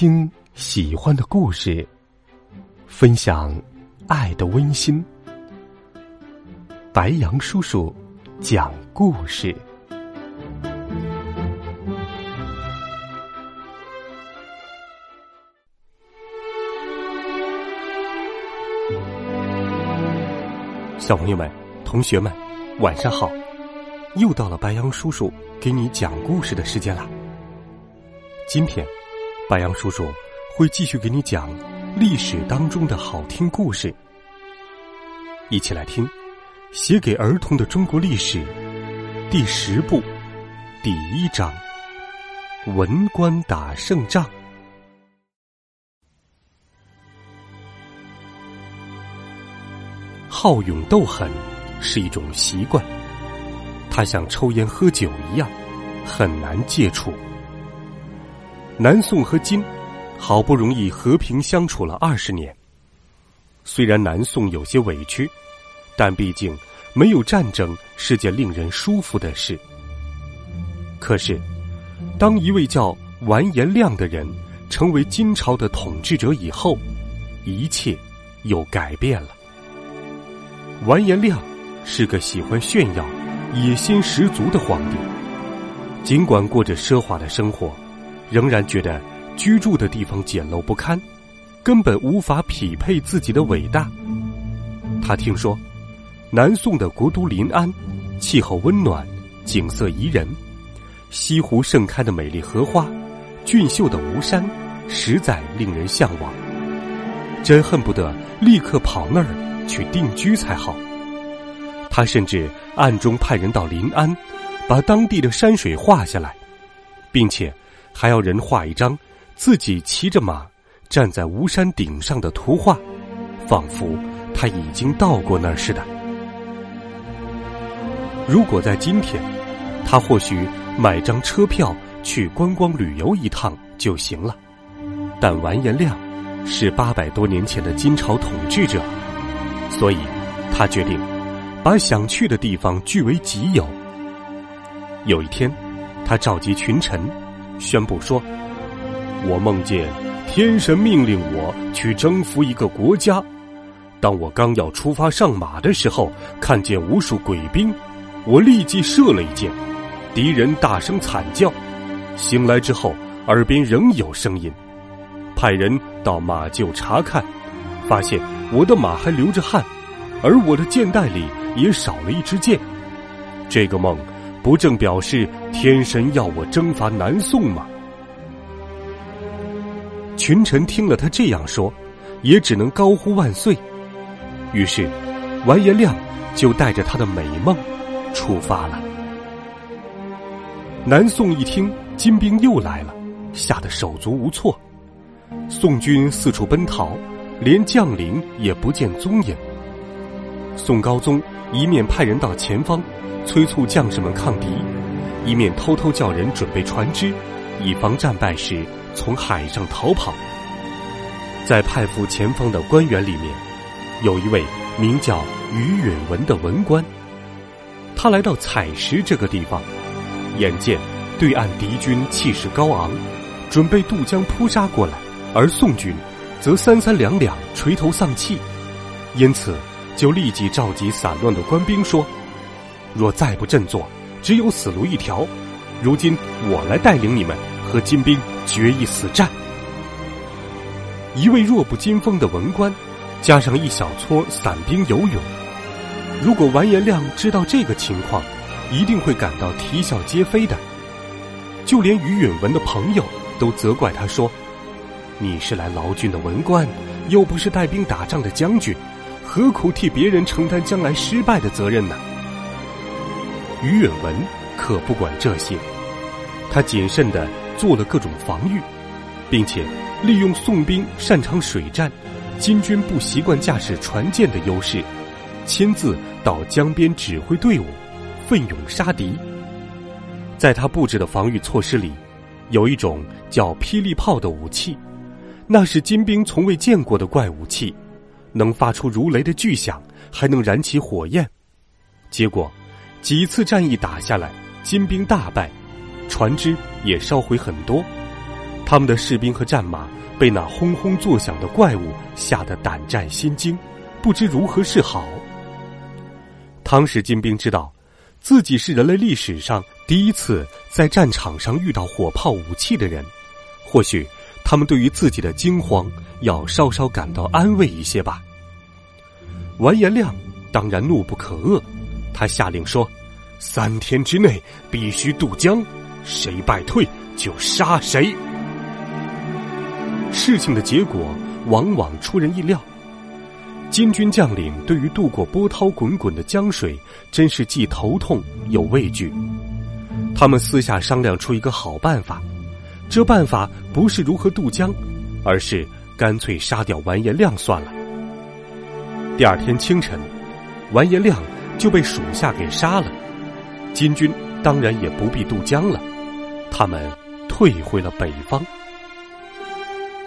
听喜欢的故事，分享爱的温馨。白杨叔叔讲故事。小朋友们、同学们，晚上好！又到了白杨叔叔给你讲故事的时间了。今天，白杨叔叔会继续给你讲历史当中的好听故事。一起来听《写给儿童的中国历史》第十部第一章：文官打胜仗。好勇斗狠是一种习惯，它像抽烟喝酒一样，很难戒除。南宋和金好不容易和平相处了二十年，虽然南宋有些委屈，但毕竟没有战争是件令人舒服的事。可是，当一位叫完颜亮的人成为金朝的统治者以后，一切又改变了。完颜亮是个喜欢炫耀、野心十足的皇帝，尽管过着奢华的生活。仍然觉得居住的地方简陋不堪，根本无法匹配自己的伟大。他听说，南宋的国都临安，气候温暖，景色宜人，西湖盛开的美丽荷花，俊秀的吴山，实在令人向往。真恨不得立刻跑那儿去定居才好。他甚至暗中派人到临安，把当地的山水画下来，并且。还要人画一张自己骑着马站在吴山顶上的图画，仿佛他已经到过那儿似的。如果在今天，他或许买张车票去观光旅游一趟就行了。但完颜亮是八百多年前的金朝统治者，所以他决定把想去的地方据为己有。有一天，他召集群臣。宣布说：“我梦见天神命令我去征服一个国家。当我刚要出发上马的时候，看见无数鬼兵，我立即射了一箭，敌人大声惨叫。醒来之后，耳边仍有声音。派人到马厩查看，发现我的马还流着汗，而我的箭袋里也少了一支箭。这个梦。”不正表示天神要我征伐南宋吗？群臣听了他这样说，也只能高呼万岁。于是，完颜亮就带着他的美梦出发了。南宋一听金兵又来了，吓得手足无措。宋军四处奔逃，连将领也不见踪影。宋高宗一面派人到前方。催促将士们抗敌，一面偷偷叫人准备船只，以防战败时从海上逃跑。在派赴前方的官员里面，有一位名叫于允文的文官。他来到采石这个地方，眼见对岸敌军气势高昂，准备渡江扑杀过来，而宋军则三三两两垂头丧气，因此就立即召集散乱的官兵说。若再不振作，只有死路一条。如今我来带领你们和金兵决一死战。一位弱不禁风的文官，加上一小撮散兵游勇。如果完颜亮知道这个情况，一定会感到啼笑皆非的。就连于允文的朋友都责怪他说：“你是来劳军的文官，又不是带兵打仗的将军，何苦替别人承担将来失败的责任呢？”于远文可不管这些，他谨慎的做了各种防御，并且利用宋兵擅长水战、金军不习惯驾驶船舰的优势，亲自到江边指挥队伍，奋勇杀敌。在他布置的防御措施里，有一种叫霹雳炮的武器，那是金兵从未见过的怪武器，能发出如雷的巨响，还能燃起火焰。结果。几次战役打下来，金兵大败，船只也烧毁很多，他们的士兵和战马被那轰轰作响的怪物吓得胆战心惊，不知如何是好。汤氏金兵知道，自己是人类历史上第一次在战场上遇到火炮武器的人，或许他们对于自己的惊慌要稍稍感到安慰一些吧。完颜亮当然怒不可遏，他下令说：“三天之内必须渡江，谁败退就杀谁。”事情的结果往往出人意料。金军将领对于渡过波涛滚滚的江水，真是既头痛又畏惧。他们私下商量出一个好办法，这办法不是如何渡江，而是干脆杀掉完颜亮算了。第二天清晨，完颜亮就被属下给杀了。金军当然也不必渡江了，他们退回了北方。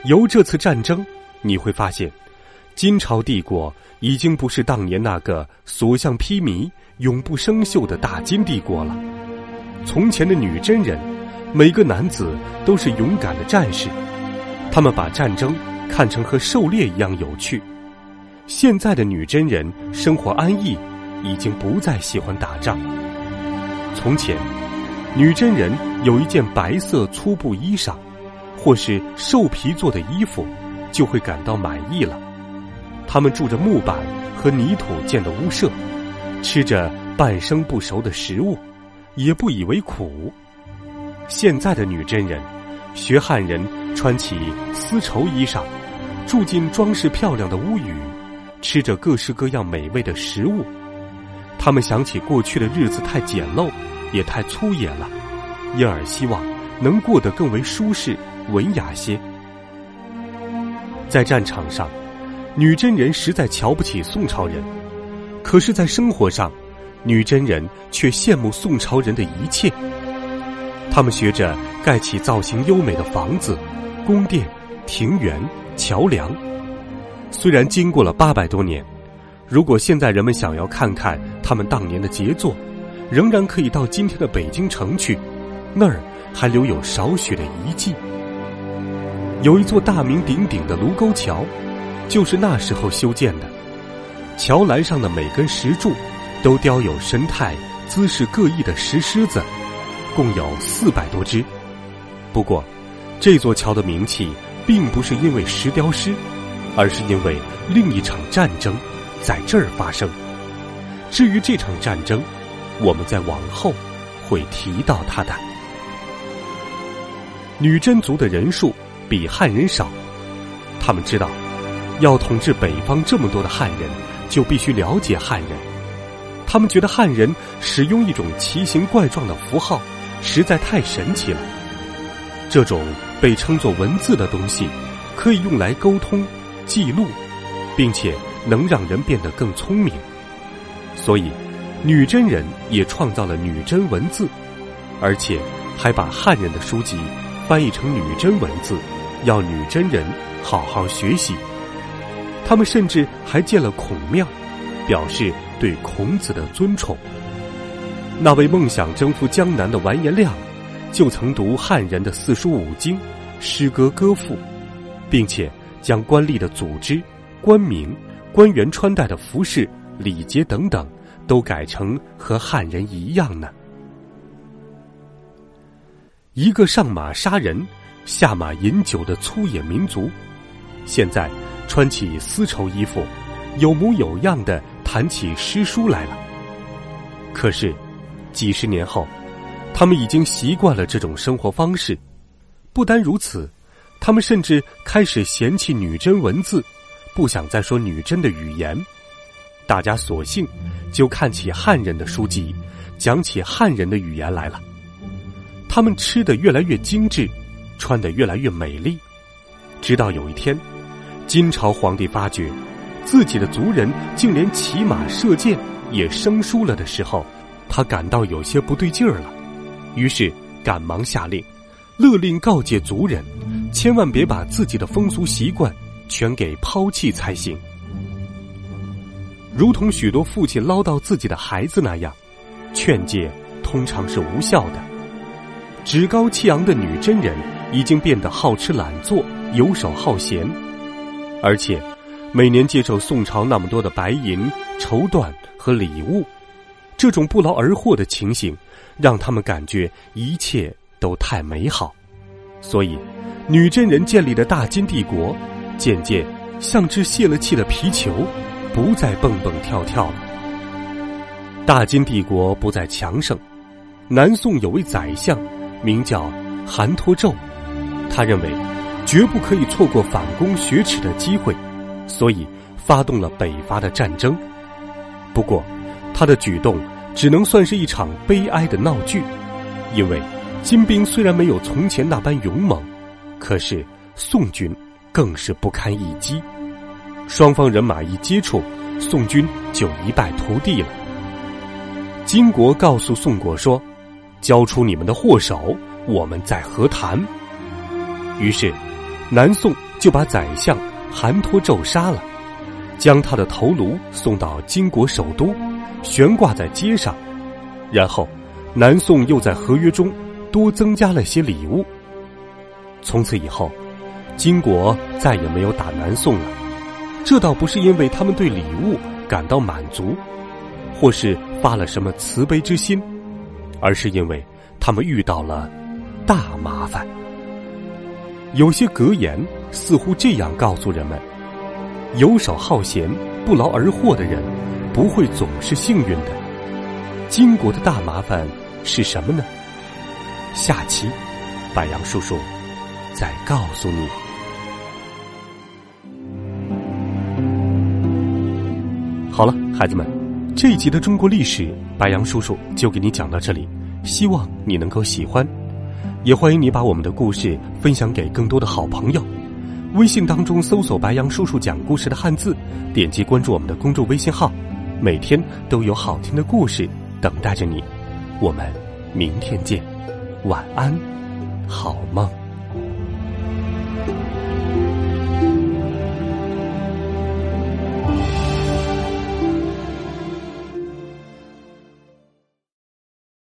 由这次战争，你会发现，金朝帝国已经不是当年那个所向披靡、永不生锈的大金帝国了。从前的女真人，每个男子都是勇敢的战士，他们把战争看成和狩猎一样有趣。现在的女真人生活安逸，已经不再喜欢打仗。从前，女真人有一件白色粗布衣裳。或是兽皮做的衣服，就会感到满意了。他们住着木板和泥土建的屋舍，吃着半生不熟的食物，也不以为苦。现在的女真人，学汉人穿起丝绸衣裳，住进装饰漂亮的屋宇，吃着各式各样美味的食物。他们想起过去的日子太简陋，也太粗野了，因而希望能过得更为舒适。文雅些，在战场上，女真人实在瞧不起宋朝人；可是，在生活上，女真人却羡慕宋朝人的一切。他们学着盖起造型优美的房子、宫殿、庭园、桥梁。虽然经过了八百多年，如果现在人们想要看看他们当年的杰作，仍然可以到今天的北京城去，那儿还留有少许的遗迹。有一座大名鼎鼎的卢沟桥，就是那时候修建的。桥栏上的每根石柱，都雕有神态、姿势各异的石狮子，共有四百多只。不过，这座桥的名气并不是因为石雕狮，而是因为另一场战争在这儿发生。至于这场战争，我们在往后会提到它的。女真族的人数。比汉人少，他们知道，要统治北方这么多的汉人，就必须了解汉人。他们觉得汉人使用一种奇形怪状的符号，实在太神奇了。这种被称作文字的东西，可以用来沟通、记录，并且能让人变得更聪明。所以，女真人也创造了女真文字，而且还把汉人的书籍翻译成女真文字。要女真人好好学习，他们甚至还建了孔庙，表示对孔子的尊崇。那位梦想征服江南的完颜亮，就曾读汉人的四书五经、诗歌歌赋，并且将官吏的组织、官名、官员穿戴的服饰、礼节等等，都改成和汉人一样呢。一个上马杀人。下马饮酒的粗野民族，现在穿起丝绸衣服，有模有样的谈起诗书来了。可是，几十年后，他们已经习惯了这种生活方式。不单如此，他们甚至开始嫌弃女真文字，不想再说女真的语言。大家索性就看起汉人的书籍，讲起汉人的语言来了。他们吃的越来越精致。穿得越来越美丽，直到有一天，金朝皇帝发觉自己的族人竟连骑马射箭也生疏了的时候，他感到有些不对劲儿了，于是赶忙下令，勒令告诫族人，千万别把自己的风俗习惯全给抛弃才行。如同许多父亲唠叨自己的孩子那样，劝诫通常是无效的。趾高气昂的女真人。已经变得好吃懒做、游手好闲，而且每年接受宋朝那么多的白银、绸缎和礼物，这种不劳而获的情形，让他们感觉一切都太美好，所以女真人建立的大金帝国，渐渐像只泄了气的皮球，不再蹦蹦跳跳了。大金帝国不再强盛，南宋有位宰相，名叫韩托胄。他认为，绝不可以错过反攻雪耻的机会，所以发动了北伐的战争。不过，他的举动只能算是一场悲哀的闹剧，因为金兵虽然没有从前那般勇猛，可是宋军更是不堪一击。双方人马一接触，宋军就一败涂地了。金国告诉宋国说：“交出你们的祸首，我们再和谈。”于是，南宋就把宰相韩托胄杀了，将他的头颅送到金国首都，悬挂在街上。然后，南宋又在合约中多增加了些礼物。从此以后，金国再也没有打南宋了。这倒不是因为他们对礼物感到满足，或是发了什么慈悲之心，而是因为他们遇到了大麻烦。有些格言似乎这样告诉人们：游手好闲、不劳而获的人，不会总是幸运的。金国的大麻烦是什么呢？下期，白杨叔叔再告诉你。好了，孩子们，这一集的中国历史，白杨叔叔就给你讲到这里，希望你能够喜欢。也欢迎你把我们的故事分享给更多的好朋友。微信当中搜索“白杨叔叔讲故事”的汉字，点击关注我们的公众微信号，每天都有好听的故事等待着你。我们明天见，晚安，好梦。